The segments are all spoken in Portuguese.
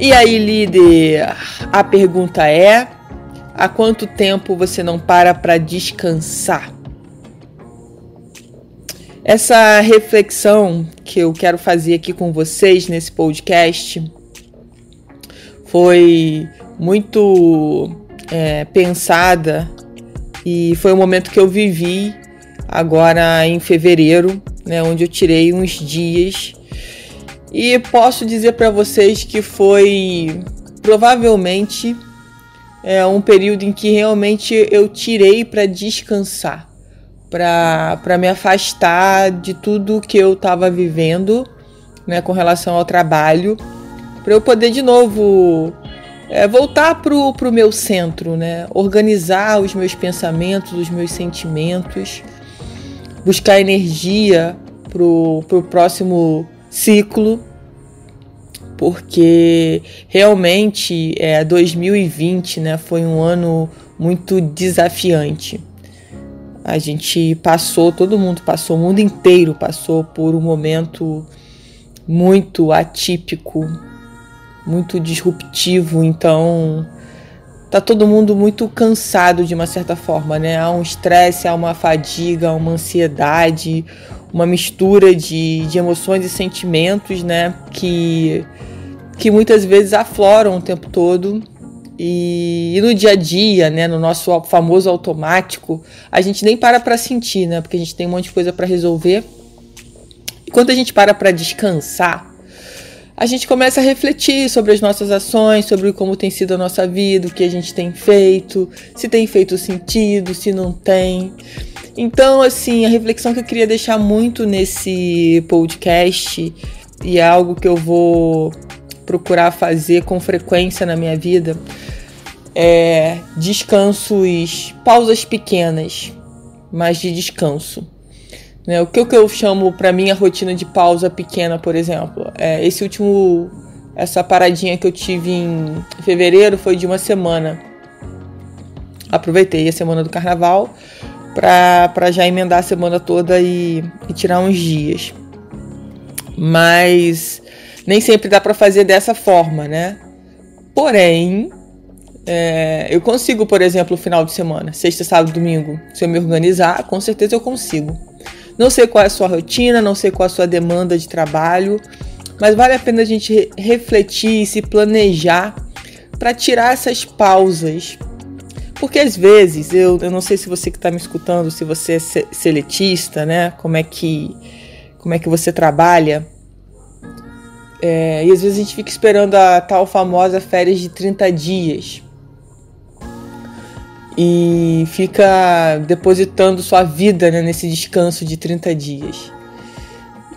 E aí, líder? A pergunta é: há quanto tempo você não para para descansar? Essa reflexão que eu quero fazer aqui com vocês nesse podcast foi muito é, pensada e foi um momento que eu vivi agora em fevereiro, né, onde eu tirei uns dias e posso dizer para vocês que foi provavelmente é um período em que realmente eu tirei para descansar, para me afastar de tudo que eu estava vivendo né, com relação ao trabalho, para eu poder de novo é, voltar para o meu centro, né, organizar os meus pensamentos, os meus sentimentos, buscar energia para o próximo ciclo porque realmente é, 2020 né, foi um ano muito desafiante. A gente passou, todo mundo passou, o mundo inteiro passou por um momento muito atípico, muito disruptivo, então tá todo mundo muito cansado de uma certa forma, né? Há um estresse, há uma fadiga, uma ansiedade, uma mistura de, de emoções e sentimentos, né? Que que muitas vezes afloram o tempo todo. E, e no dia a dia, né, no nosso famoso automático, a gente nem para para sentir, né? Porque a gente tem um monte de coisa para resolver. E quando a gente para para descansar, a gente começa a refletir sobre as nossas ações, sobre como tem sido a nossa vida, o que a gente tem feito, se tem feito sentido, se não tem. Então, assim, a reflexão que eu queria deixar muito nesse podcast, e é algo que eu vou procurar fazer com frequência na minha vida é descansos, pausas pequenas, mas de descanso. Né? O que, que eu chamo para mim a rotina de pausa pequena, por exemplo? É, esse último, essa paradinha que eu tive em fevereiro foi de uma semana. Aproveitei a semana do carnaval para já emendar a semana toda e, e tirar uns dias. Mas nem sempre dá para fazer dessa forma, né? Porém, é, eu consigo, por exemplo, no final de semana, sexta, sábado, domingo, se eu me organizar, com certeza eu consigo. Não sei qual é a sua rotina, não sei qual é a sua demanda de trabalho, mas vale a pena a gente refletir e se planejar para tirar essas pausas. Porque às vezes, eu, eu não sei se você que está me escutando, se você é seletista, né? Como é que, como é que você trabalha é, e às vezes a gente fica esperando a tal famosa férias de 30 dias. E fica depositando sua vida né, nesse descanso de 30 dias.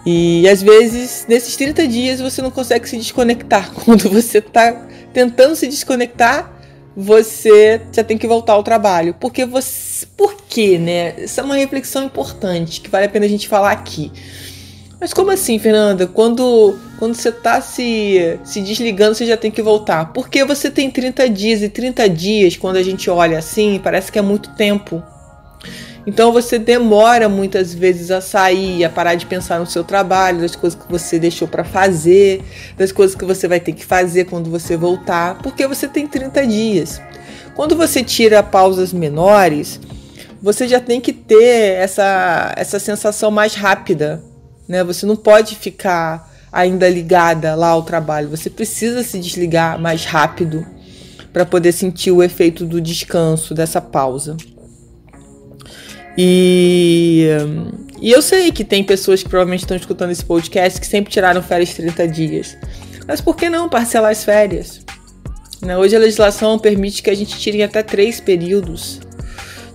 E às vezes, nesses 30 dias, você não consegue se desconectar. Quando você está tentando se desconectar, você já tem que voltar ao trabalho. Porque você. Por quê, né? Essa é uma reflexão importante que vale a pena a gente falar aqui. Mas como assim, Fernanda? Quando, quando você tá se, se desligando, você já tem que voltar. Porque você tem 30 dias e 30 dias, quando a gente olha assim, parece que é muito tempo. Então você demora muitas vezes a sair, a parar de pensar no seu trabalho, das coisas que você deixou para fazer, das coisas que você vai ter que fazer quando você voltar, porque você tem 30 dias. Quando você tira pausas menores, você já tem que ter essa, essa sensação mais rápida né? Você não pode ficar ainda ligada lá ao trabalho. Você precisa se desligar mais rápido para poder sentir o efeito do descanso, dessa pausa. E, e eu sei que tem pessoas que provavelmente estão escutando esse podcast que sempre tiraram férias 30 dias. Mas por que não parcelar as férias? Né? Hoje a legislação permite que a gente tire até três períodos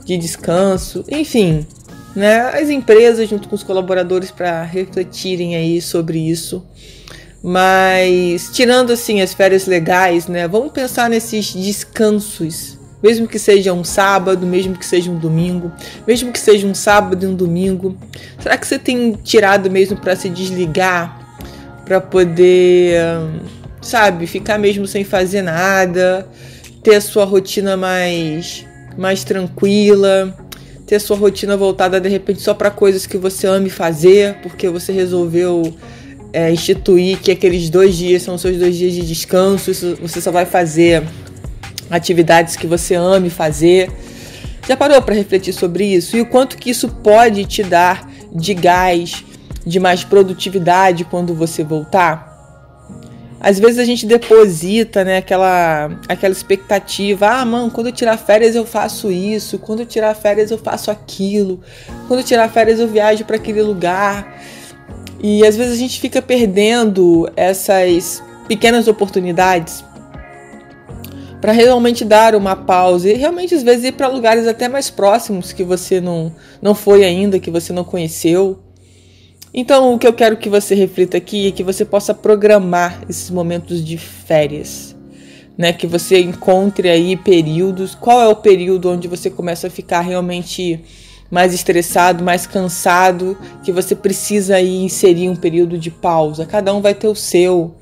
de descanso. Enfim, né, as empresas junto com os colaboradores para refletirem aí sobre isso, Mas tirando assim as férias legais, né? Vamos pensar nesses descansos. Mesmo que seja um sábado, mesmo que seja um domingo, mesmo que seja um sábado e um domingo. Será que você tem tirado mesmo para se desligar, para poder, sabe, ficar mesmo sem fazer nada, ter a sua rotina mais mais tranquila? ter sua rotina voltada de repente só para coisas que você ame fazer, porque você resolveu é, instituir que aqueles dois dias são seus dois dias de descanso, você só vai fazer atividades que você ame fazer. Já parou para refletir sobre isso? E o quanto que isso pode te dar de gás, de mais produtividade quando você voltar? às vezes a gente deposita, né, aquela, aquela expectativa, ah, mano, quando eu tirar férias eu faço isso, quando eu tirar férias eu faço aquilo, quando eu tirar férias eu viajo para aquele lugar. E às vezes a gente fica perdendo essas pequenas oportunidades para realmente dar uma pausa e realmente às vezes ir para lugares até mais próximos que você não não foi ainda, que você não conheceu. Então, o que eu quero que você reflita aqui é que você possa programar esses momentos de férias, né? Que você encontre aí períodos. Qual é o período onde você começa a ficar realmente mais estressado, mais cansado, que você precisa aí inserir um período de pausa. Cada um vai ter o seu.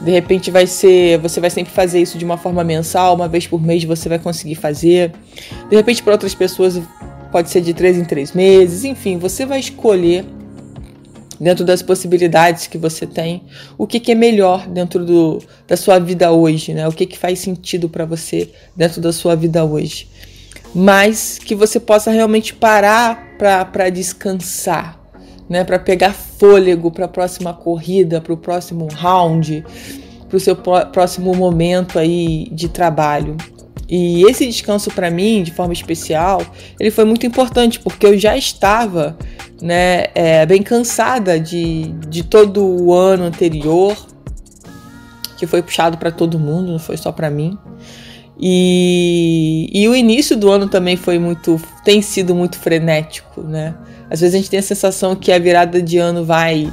De repente vai ser, você vai sempre fazer isso de uma forma mensal, uma vez por mês você vai conseguir fazer. De repente para outras pessoas pode ser de três em três meses, enfim, você vai escolher dentro das possibilidades que você tem, o que, que é melhor dentro do, da sua vida hoje, né? O que, que faz sentido para você dentro da sua vida hoje. Mas que você possa realmente parar para descansar, né? Para pegar fôlego para a próxima corrida, para o próximo round, para o seu próximo momento aí de trabalho. E esse descanso para mim, de forma especial, ele foi muito importante porque eu já estava né, é, bem cansada de, de todo o ano anterior, que foi puxado para todo mundo, não foi só para mim. E, e o início do ano também foi muito, tem sido muito frenético, né? Às vezes a gente tem a sensação que a virada de ano vai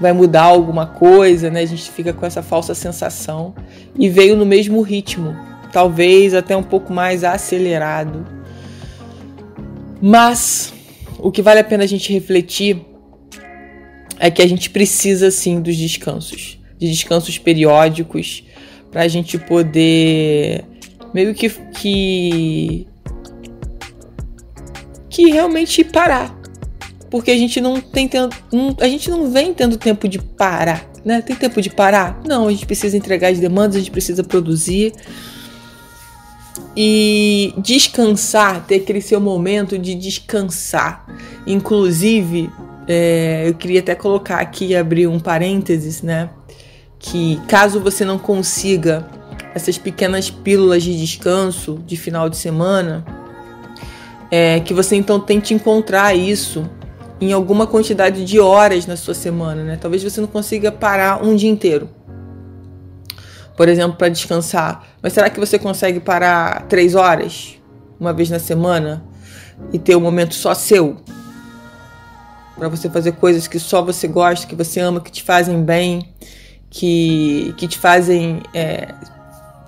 vai mudar alguma coisa, né? A gente fica com essa falsa sensação e veio no mesmo ritmo, talvez até um pouco mais acelerado. Mas o que vale a pena a gente refletir é que a gente precisa sim dos descansos, de descansos periódicos, para a gente poder meio que, que que realmente parar, porque a gente não tem tendo, a gente não vem tendo tempo de parar, né? Tem tempo de parar? Não, a gente precisa entregar as demandas, a gente precisa produzir e descansar, ter aquele seu momento de descansar. Inclusive, é, eu queria até colocar aqui, abrir um parênteses, né? Que caso você não consiga essas pequenas pílulas de descanso de final de semana, é, que você então tente encontrar isso em alguma quantidade de horas na sua semana, né? Talvez você não consiga parar um dia inteiro por exemplo, para descansar. Mas será que você consegue parar três horas uma vez na semana e ter um momento só seu? Para você fazer coisas que só você gosta, que você ama, que te fazem bem, que, que te fazem é,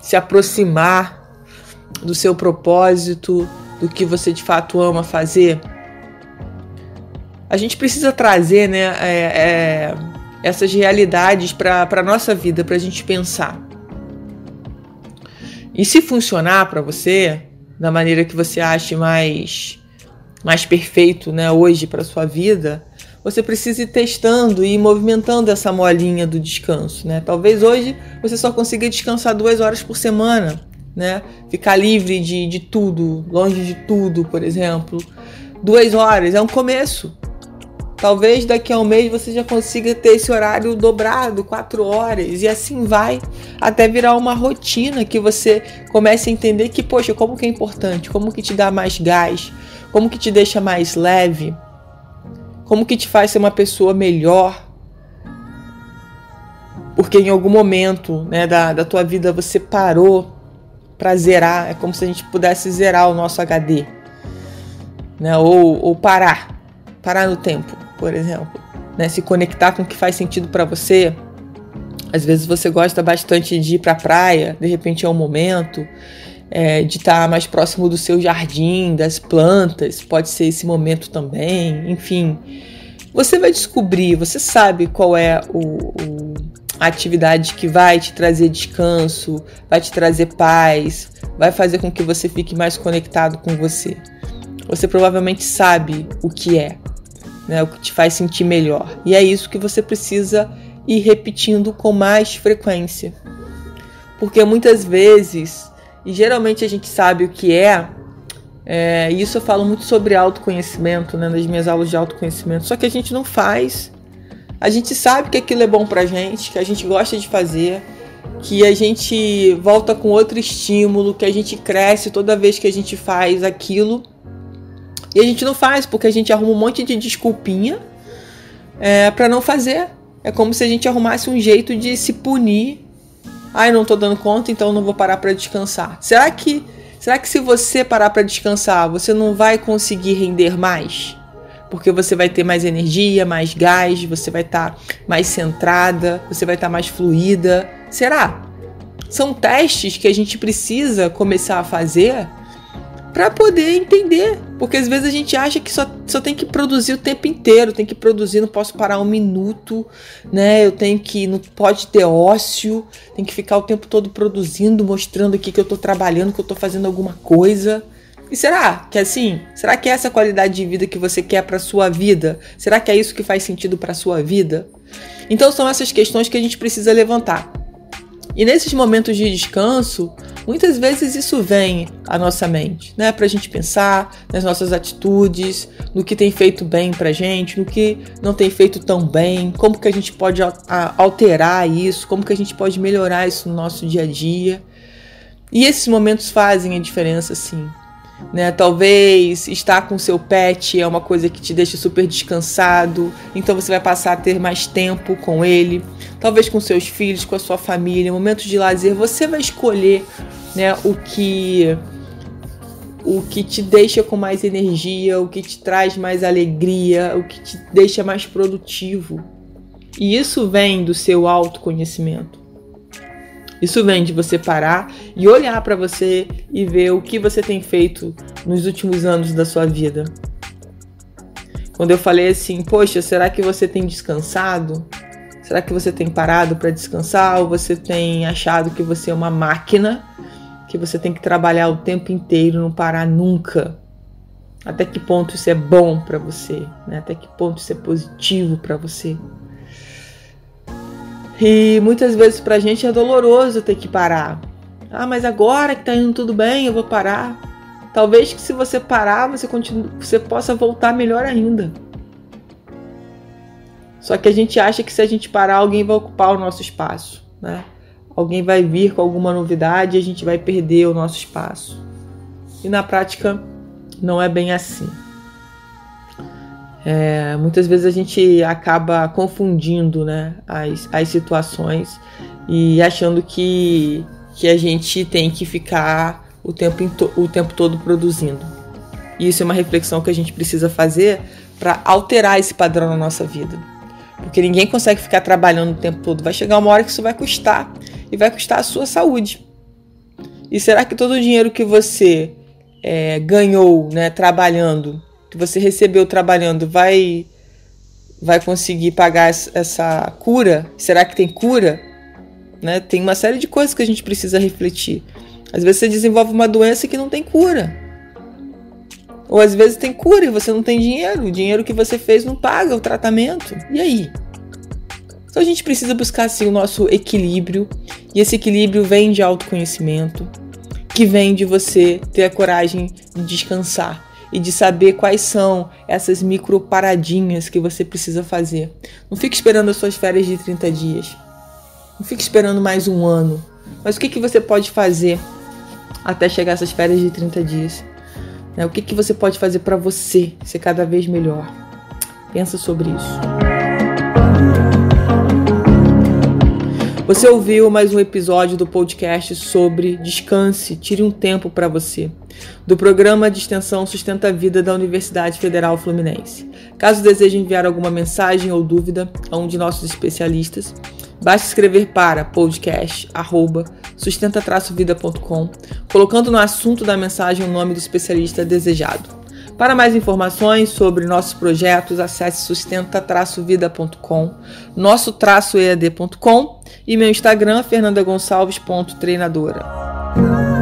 se aproximar do seu propósito, do que você de fato ama fazer. A gente precisa trazer né, é, é, essas realidades para a nossa vida, para a gente pensar. E se funcionar para você da maneira que você ache mais mais perfeito, né, hoje para sua vida, você precisa ir testando e movimentando essa molinha do descanso, né? Talvez hoje você só consiga descansar duas horas por semana, né? Ficar livre de, de tudo, longe de tudo, por exemplo. Duas horas é um começo. Talvez daqui a um mês você já consiga ter esse horário dobrado, quatro horas, e assim vai até virar uma rotina que você comece a entender que, poxa, como que é importante, como que te dá mais gás, como que te deixa mais leve, como que te faz ser uma pessoa melhor. Porque em algum momento né, da, da tua vida você parou para zerar, é como se a gente pudesse zerar o nosso HD, né? ou, ou parar, parar no tempo por exemplo, né? Se conectar com o que faz sentido para você, Às vezes você gosta bastante de ir para a praia, de repente é um momento é, de estar tá mais próximo do seu jardim, das plantas, pode ser esse momento também, enfim. Você vai descobrir, você sabe qual é o, o, atividade que vai te trazer descanso, vai te trazer paz, vai fazer com que você fique mais conectado com você. Você provavelmente sabe o que é, né, o que te faz sentir melhor. E é isso que você precisa ir repetindo com mais frequência. Porque muitas vezes e geralmente a gente sabe o que é. é isso eu falo muito sobre autoconhecimento, né, nas minhas aulas de autoconhecimento. Só que a gente não faz. A gente sabe que aquilo é bom pra gente, que a gente gosta de fazer, que a gente volta com outro estímulo, que a gente cresce toda vez que a gente faz aquilo. E a gente não faz porque a gente arruma um monte de desculpinha é, para não fazer. É como se a gente arrumasse um jeito de se punir Ai, não tô dando conta, então não vou parar para descansar. Será que será que se você parar para descansar, você não vai conseguir render mais? Porque você vai ter mais energia, mais gás, você vai estar tá mais centrada, você vai estar tá mais fluida. Será? São testes que a gente precisa começar a fazer para poder entender. Porque às vezes a gente acha que só, só tem que produzir o tempo inteiro, tem que produzir, não posso parar um minuto, né? Eu tenho que, não pode ter ócio, tem que ficar o tempo todo produzindo, mostrando aqui que eu tô trabalhando, que eu tô fazendo alguma coisa. E será que é assim? Será que é essa qualidade de vida que você quer para sua vida? Será que é isso que faz sentido para sua vida? Então são essas questões que a gente precisa levantar. E nesses momentos de descanso, muitas vezes isso vem à nossa mente, né? A gente pensar nas nossas atitudes, no que tem feito bem para gente, no que não tem feito tão bem, como que a gente pode alterar isso, como que a gente pode melhorar isso no nosso dia a dia. E esses momentos fazem a diferença, sim né? Talvez estar com seu pet é uma coisa que te deixa super descansado, então você vai passar a ter mais tempo com ele. Talvez com seus filhos, com a sua família, momentos de lazer, você vai escolher, né, o que o que te deixa com mais energia, o que te traz mais alegria, o que te deixa mais produtivo. E isso vem do seu autoconhecimento. Isso vem de você parar e olhar para você e ver o que você tem feito nos últimos anos da sua vida. Quando eu falei assim, poxa, será que você tem descansado? Será que você tem parado para descansar ou você tem achado que você é uma máquina que você tem que trabalhar o tempo inteiro, não parar nunca? Até que ponto isso é bom para você? Né? Até que ponto isso é positivo para você? E muitas vezes pra gente é doloroso ter que parar. Ah, mas agora que tá indo tudo bem, eu vou parar. Talvez que se você parar, você, continue, você possa voltar melhor ainda. Só que a gente acha que se a gente parar, alguém vai ocupar o nosso espaço, né? Alguém vai vir com alguma novidade e a gente vai perder o nosso espaço. E na prática não é bem assim. É, muitas vezes a gente acaba confundindo né, as, as situações e achando que, que a gente tem que ficar o tempo, o tempo todo produzindo. E isso é uma reflexão que a gente precisa fazer para alterar esse padrão na nossa vida. Porque ninguém consegue ficar trabalhando o tempo todo. Vai chegar uma hora que isso vai custar e vai custar a sua saúde. E será que todo o dinheiro que você é, ganhou né, trabalhando que você recebeu trabalhando vai vai conseguir pagar essa cura? Será que tem cura? Né? Tem uma série de coisas que a gente precisa refletir. Às vezes você desenvolve uma doença que não tem cura. Ou às vezes tem cura e você não tem dinheiro. O dinheiro que você fez não paga o tratamento. E aí? Então a gente precisa buscar assim o nosso equilíbrio. E esse equilíbrio vem de autoconhecimento, que vem de você ter a coragem de descansar e de saber quais são essas micro paradinhas que você precisa fazer. Não fique esperando as suas férias de 30 dias. Não fique esperando mais um ano. Mas o que, que você pode fazer até chegar essas férias de 30 dias? Né? O que, que você pode fazer para você ser cada vez melhor? Pensa sobre isso. Você ouviu mais um episódio do podcast sobre Descanse, Tire um Tempo para Você, do programa de extensão Sustenta a Vida da Universidade Federal Fluminense. Caso deseje enviar alguma mensagem ou dúvida a um de nossos especialistas, basta escrever para podcast@sustenta-vida.com, colocando no assunto da mensagem o nome do especialista desejado. Para mais informações sobre nossos projetos, acesse sustenta-vida.com, nosso-ead.com e meu Instagram fernandagonçalves.treinadora.